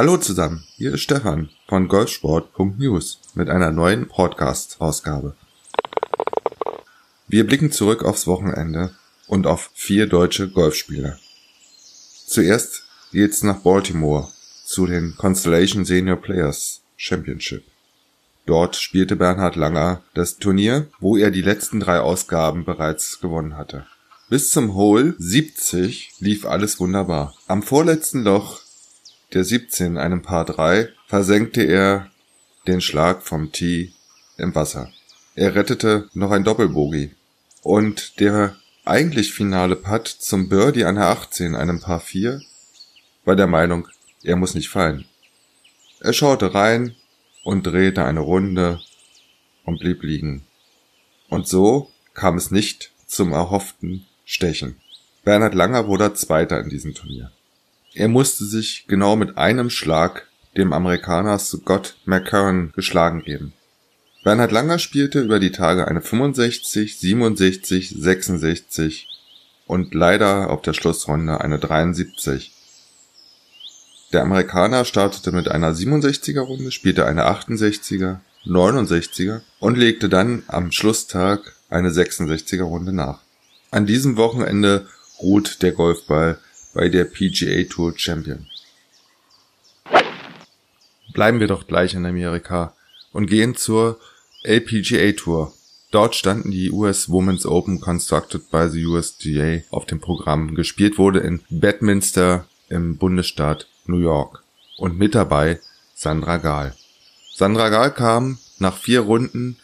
Hallo zusammen, hier ist Stefan von golfsport.news mit einer neuen Podcast-Ausgabe. Wir blicken zurück aufs Wochenende und auf vier deutsche Golfspieler. Zuerst geht's nach Baltimore zu den Constellation Senior Players Championship. Dort spielte Bernhard Langer das Turnier, wo er die letzten drei Ausgaben bereits gewonnen hatte. Bis zum Hole 70 lief alles wunderbar. Am vorletzten Loch der 17, einem Paar 3, versenkte er den Schlag vom Tee im Wasser. Er rettete noch ein Doppelbogie. Und der eigentlich finale Putt zum Birdie an der 18, einem Paar 4, war der Meinung, er muss nicht fallen. Er schaute rein und drehte eine Runde und blieb liegen. Und so kam es nicht zum erhofften Stechen. Bernhard Langer wurde Zweiter in diesem Turnier. Er musste sich genau mit einem Schlag dem Amerikaner Scott McCurran geschlagen geben. Bernhard Langer spielte über die Tage eine 65, 67, 66 und leider auf der Schlussrunde eine 73. Der Amerikaner startete mit einer 67er Runde, spielte eine 68er, 69er und legte dann am Schlusstag eine 66er Runde nach. An diesem Wochenende ruht der Golfball bei der PGA Tour Champion. Bleiben wir doch gleich in Amerika und gehen zur LPGA Tour. Dort standen die US Women's Open Constructed by the USGA auf dem Programm. Gespielt wurde in Bedminster im Bundesstaat New York. Und mit dabei Sandra Gahl. Sandra Gahl kam nach vier Runden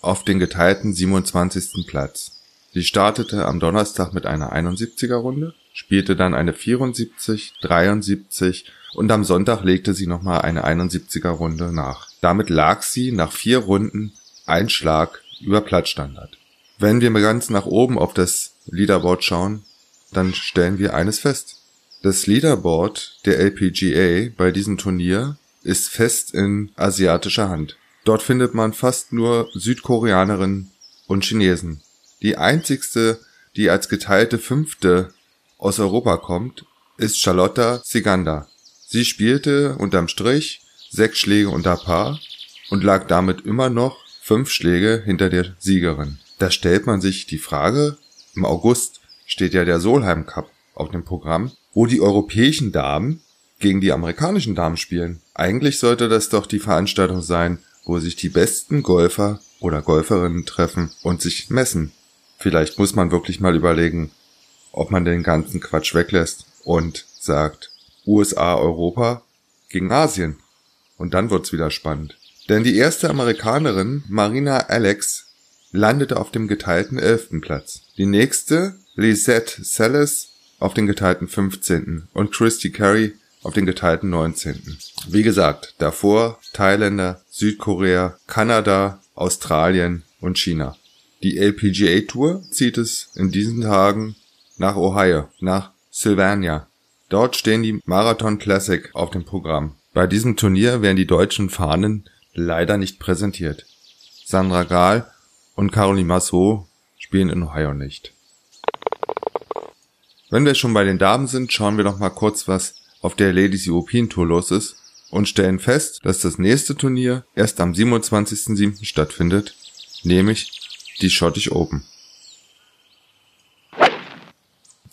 auf den geteilten 27. Platz. Sie startete am Donnerstag mit einer 71er Runde, spielte dann eine 74, 73 und am Sonntag legte sie nochmal eine 71er Runde nach. Damit lag sie nach vier Runden ein Schlag über Platzstandard. Wenn wir ganz nach oben auf das Leaderboard schauen, dann stellen wir eines fest. Das Leaderboard der LPGA bei diesem Turnier ist fest in asiatischer Hand. Dort findet man fast nur Südkoreanerinnen und Chinesen. Die einzigste, die als geteilte Fünfte aus Europa kommt, ist Charlotta Siganda. Sie spielte unterm Strich sechs Schläge unter Paar und lag damit immer noch fünf Schläge hinter der Siegerin. Da stellt man sich die Frage, im August steht ja der Solheim Cup auf dem Programm, wo die europäischen Damen gegen die amerikanischen Damen spielen. Eigentlich sollte das doch die Veranstaltung sein, wo sich die besten Golfer oder Golferinnen treffen und sich messen. Vielleicht muss man wirklich mal überlegen, ob man den ganzen Quatsch weglässt und sagt USA, Europa gegen Asien. Und dann wird's wieder spannend. Denn die erste Amerikanerin, Marina Alex, landete auf dem geteilten elften Platz. Die nächste, Lisette Selles, auf den geteilten 15. und Christy Carey auf den geteilten 19. Wie gesagt, davor Thailänder, Südkorea, Kanada, Australien und China. Die LPGA Tour zieht es in diesen Tagen nach Ohio, nach Sylvania. Dort stehen die Marathon Classic auf dem Programm. Bei diesem Turnier werden die deutschen Fahnen leider nicht präsentiert. Sandra Gahl und Caroline Massot spielen in Ohio nicht. Wenn wir schon bei den Damen sind, schauen wir noch mal kurz, was auf der Ladies European Tour los ist und stellen fest, dass das nächste Turnier erst am 27.07. stattfindet, nämlich die Scottish Open.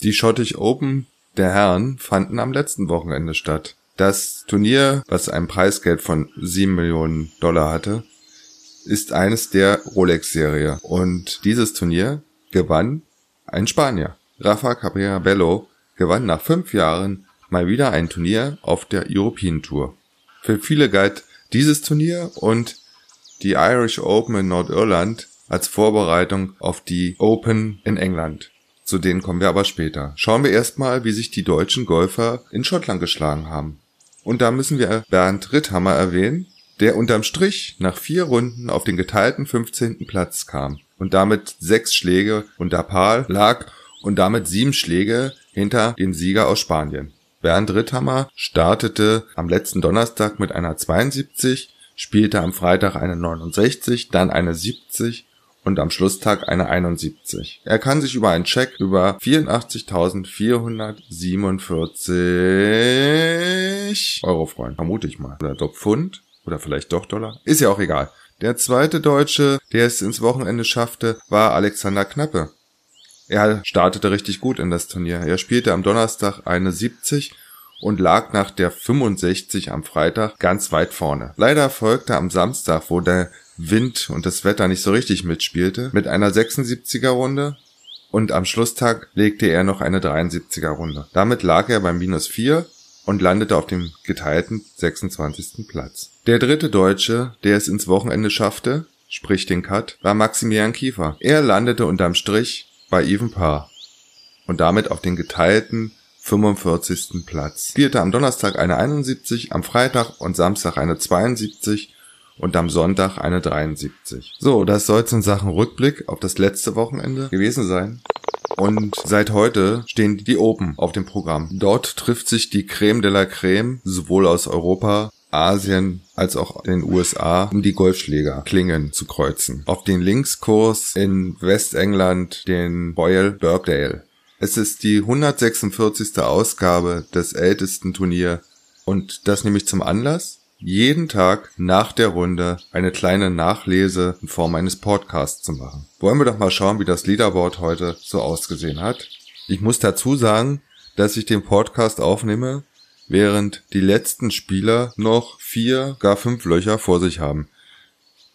Die Scottish Open der Herren fanden am letzten Wochenende statt. Das Turnier, was ein Preisgeld von 7 Millionen Dollar hatte, ist eines der Rolex-Serie. Und dieses Turnier gewann ein Spanier. Rafa Cabrera Bello gewann nach fünf Jahren mal wieder ein Turnier auf der European Tour. Für viele galt dieses Turnier und die Irish Open in Nordirland als Vorbereitung auf die Open in England. Zu denen kommen wir aber später. Schauen wir erstmal, wie sich die deutschen Golfer in Schottland geschlagen haben. Und da müssen wir Bernd Ritthammer erwähnen, der unterm Strich nach vier Runden auf den geteilten 15. Platz kam und damit sechs Schläge unter Paar lag und damit sieben Schläge hinter dem Sieger aus Spanien. Bernd Ritthammer startete am letzten Donnerstag mit einer 72, spielte am Freitag eine 69, dann eine 70 und am Schlusstag eine 71. Er kann sich über einen Check über 84.447 30 Euro freuen, vermute ich mal. Oder doch Pfund oder vielleicht doch Dollar. Ist ja auch egal. Der zweite Deutsche, der es ins Wochenende schaffte, war Alexander Knappe. Er startete richtig gut in das Turnier. Er spielte am Donnerstag eine 70 und lag nach der 65 am Freitag ganz weit vorne. Leider folgte am Samstag, wo der Wind und das Wetter nicht so richtig mitspielte, mit einer 76er Runde und am Schlusstag legte er noch eine 73er Runde. Damit lag er beim minus 4 und landete auf dem geteilten 26. Platz. Der dritte Deutsche, der es ins Wochenende schaffte, sprich den Cut, war Maximilian Kiefer. Er landete unterm Strich bei Even Paar und damit auf den geteilten 45. Platz. Spielte am Donnerstag eine 71, am Freitag und Samstag eine 72 und am Sonntag eine 73. So, das soll es in Sachen Rückblick auf das letzte Wochenende gewesen sein. Und seit heute stehen die Open auf dem Programm. Dort trifft sich die Creme de la Creme, sowohl aus Europa, Asien als auch den USA, um die Golfschlägerklingen zu kreuzen. Auf den Linkskurs in Westengland den Royal Birkdale. Es ist die 146. Ausgabe des ältesten Turnier und das nehme ich zum Anlass, jeden Tag nach der Runde eine kleine Nachlese in Form eines Podcasts zu machen. Wollen wir doch mal schauen, wie das Leaderboard heute so ausgesehen hat. Ich muss dazu sagen, dass ich den Podcast aufnehme, während die letzten Spieler noch vier, gar fünf Löcher vor sich haben.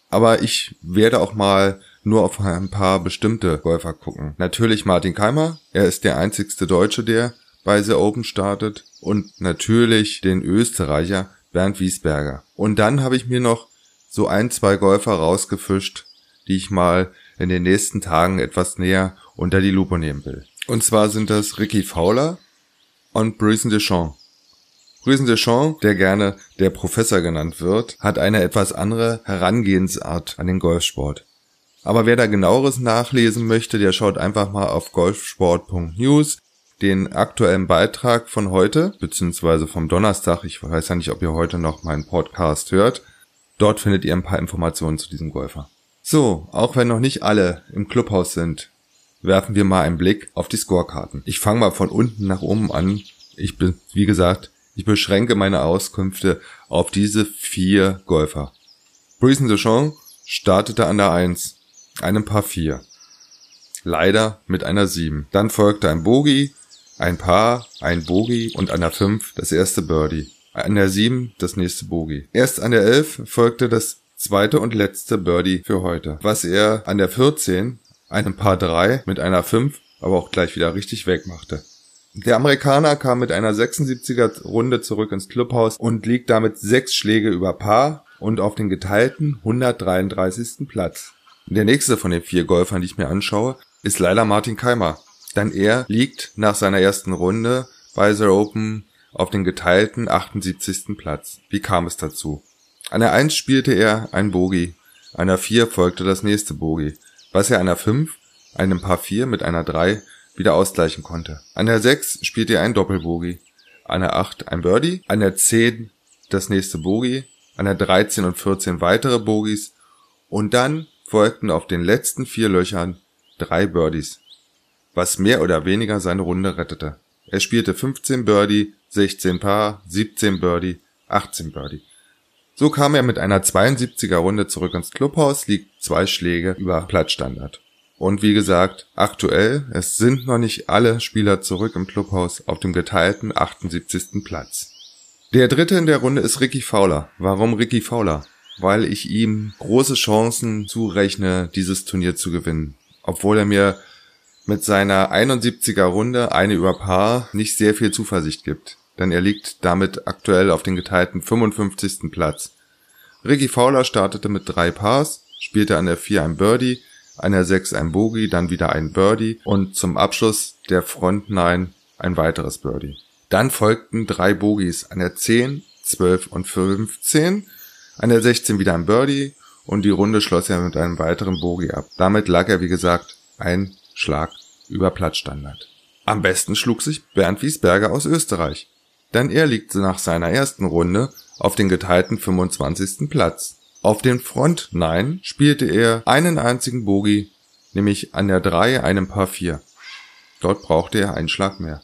Aber ich werde auch mal nur auf ein paar bestimmte Golfer gucken. Natürlich Martin Keimer, er ist der einzigste Deutsche, der bei The Open startet und natürlich den Österreicher Bernd Wiesberger. Und dann habe ich mir noch so ein, zwei Golfer rausgefischt, die ich mal in den nächsten Tagen etwas näher unter die Lupe nehmen will. Und zwar sind das Ricky Fowler und Bryson DeChamps. Bryson DeChamps, der gerne der Professor genannt wird, hat eine etwas andere Herangehensart an den Golfsport. Aber wer da genaueres nachlesen möchte, der schaut einfach mal auf golfsport.news den aktuellen Beitrag von heute, beziehungsweise vom Donnerstag. Ich weiß ja nicht, ob ihr heute noch meinen Podcast hört. Dort findet ihr ein paar Informationen zu diesem Golfer. So, auch wenn noch nicht alle im Clubhaus sind, werfen wir mal einen Blick auf die Scorekarten. Ich fange mal von unten nach oben an. Ich bin, wie gesagt, ich beschränke meine Auskünfte auf diese vier Golfer. Bryson DeChamps startete an der 1 einem Paar 4. Leider mit einer 7. Dann folgte ein Bogey, ein Paar, ein Bogey und an der 5 das erste Birdie. An der 7 das nächste Bogey. Erst an der 11 folgte das zweite und letzte Birdie für heute, was er an der 14 einem Paar 3 mit einer 5 aber auch gleich wieder richtig wegmachte. Der Amerikaner kam mit einer 76er Runde zurück ins Clubhaus und liegt damit sechs Schläge über Paar und auf den geteilten 133. Platz. Der nächste von den vier Golfern, die ich mir anschaue, ist leider Martin Keimer. Denn er liegt nach seiner ersten Runde bei The Open auf den geteilten 78. Platz. Wie kam es dazu? An der 1 spielte er ein Bogey. An der 4 folgte das nächste Bogey, was er an der 5, einem Paar 4 mit einer 3 wieder ausgleichen konnte. An der 6 spielte er ein Doppelbogey. An der 8 ein Birdie. An der 10 das nächste Bogey. An der 13 und 14 weitere Bogies. Und dann folgten auf den letzten vier Löchern drei Birdies, was mehr oder weniger seine Runde rettete. Er spielte 15 Birdie, 16 Paar, 17 Birdie, 18 Birdie. So kam er mit einer 72er Runde zurück ins Clubhaus, liegt zwei Schläge über Platzstandard. Und wie gesagt, aktuell, es sind noch nicht alle Spieler zurück im Clubhaus auf dem geteilten 78. Platz. Der dritte in der Runde ist Ricky Fowler. Warum Ricky Fowler? weil ich ihm große Chancen zurechne, dieses Turnier zu gewinnen. Obwohl er mir mit seiner 71er Runde eine über Paar nicht sehr viel Zuversicht gibt, denn er liegt damit aktuell auf den geteilten 55. Platz. Ricky Fowler startete mit drei Pars, spielte an der 4 ein Birdie, an der 6 ein Bogey, dann wieder ein Birdie und zum Abschluss der Front 9 ein weiteres Birdie. Dann folgten drei Bogies an der 10, 12 und 15 an der 16 wieder ein Birdie und die Runde schloss er mit einem weiteren Bogey ab. Damit lag er, wie gesagt, ein Schlag über Platzstandard. Am besten schlug sich Bernd Wiesberger aus Österreich, denn er liegt nach seiner ersten Runde auf den geteilten 25. Platz. Auf den Front 9 spielte er einen einzigen Bogey, nämlich an der 3 einem Paar 4. Dort brauchte er einen Schlag mehr.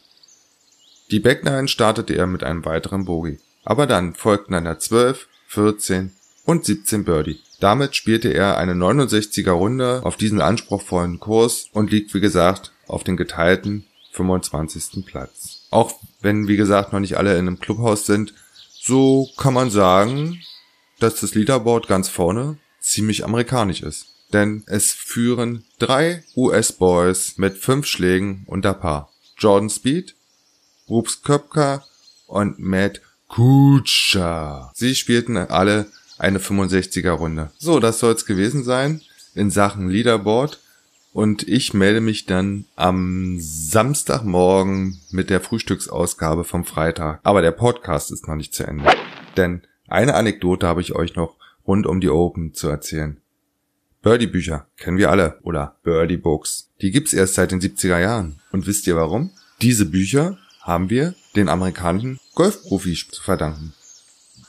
Die Back 9 startete er mit einem weiteren Bogey. Aber dann folgten einer 12, 14 und 17 Birdie. Damit spielte er eine 69er Runde auf diesen anspruchsvollen Kurs und liegt, wie gesagt, auf den geteilten 25. Platz. Auch wenn, wie gesagt, noch nicht alle in einem Clubhaus sind, so kann man sagen, dass das Leaderboard ganz vorne ziemlich amerikanisch ist. Denn es führen drei US-Boys mit fünf Schlägen unter Paar. Jordan Speed, Rups Köpker und Matt Kutscher. Sie spielten alle eine 65er Runde. So, das soll's gewesen sein in Sachen Leaderboard. Und ich melde mich dann am Samstagmorgen mit der Frühstücksausgabe vom Freitag. Aber der Podcast ist noch nicht zu Ende. Denn eine Anekdote habe ich euch noch rund um die Open zu erzählen. Birdie-Bücher kennen wir alle oder Birdie-Books. Die gibt's erst seit den 70er Jahren. Und wisst ihr warum? Diese Bücher haben wir den amerikanischen Golfprofis zu verdanken.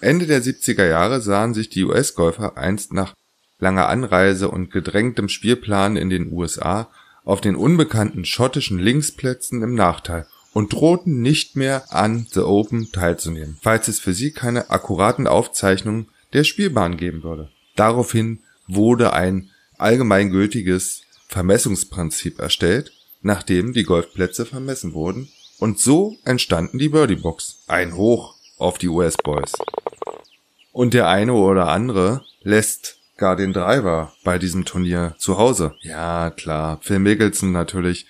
Ende der 70er Jahre sahen sich die US-Golfer einst nach langer Anreise und gedrängtem Spielplan in den USA auf den unbekannten schottischen Linksplätzen im Nachteil und drohten nicht mehr an The Open teilzunehmen, falls es für sie keine akkuraten Aufzeichnungen der Spielbahn geben würde. Daraufhin wurde ein allgemeingültiges Vermessungsprinzip erstellt, nachdem die Golfplätze vermessen wurden, und so entstanden die Birdie Box. Ein Hoch auf die US Boys. Und der eine oder andere lässt gar den Driver bei diesem Turnier zu Hause. Ja, klar, Phil Mickelson natürlich,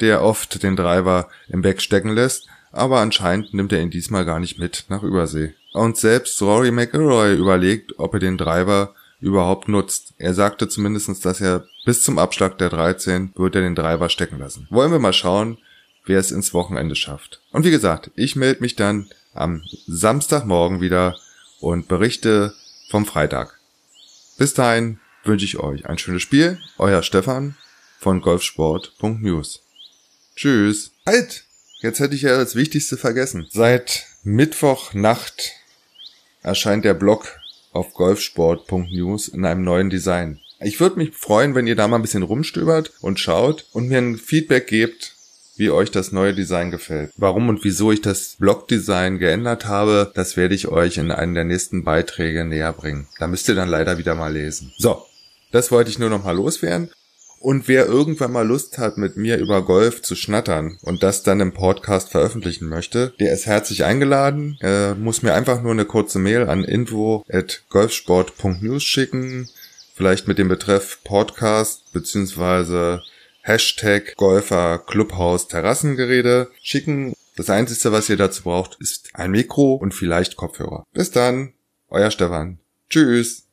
der oft den Driver im Back stecken lässt, aber anscheinend nimmt er ihn diesmal gar nicht mit nach Übersee. Und selbst Rory McIlroy überlegt, ob er den Driver überhaupt nutzt. Er sagte zumindest, dass er bis zum Abschlag der 13 wird er den Driver stecken lassen. Wollen wir mal schauen, wer es ins Wochenende schafft. Und wie gesagt, ich melde mich dann am Samstagmorgen wieder und berichte vom Freitag. Bis dahin wünsche ich euch ein schönes Spiel. Euer Stefan von golfsport.news. Tschüss. Halt! Jetzt hätte ich ja das Wichtigste vergessen. Seit Mittwochnacht erscheint der Blog auf golfsport.news in einem neuen Design. Ich würde mich freuen, wenn ihr da mal ein bisschen rumstöbert und schaut und mir ein Feedback gebt, wie euch das neue Design gefällt. Warum und wieso ich das Blog-Design geändert habe, das werde ich euch in einem der nächsten Beiträge näher bringen. Da müsst ihr dann leider wieder mal lesen. So, das wollte ich nur noch mal loswerden. Und wer irgendwann mal Lust hat, mit mir über Golf zu schnattern und das dann im Podcast veröffentlichen möchte, der ist herzlich eingeladen. Er muss mir einfach nur eine kurze Mail an info at golfsport.news schicken. Vielleicht mit dem Betreff Podcast beziehungsweise Hashtag Golfer Clubhaus Terrassengerede schicken. Das Einzige, was ihr dazu braucht, ist ein Mikro und vielleicht Kopfhörer. Bis dann, euer Stefan. Tschüss.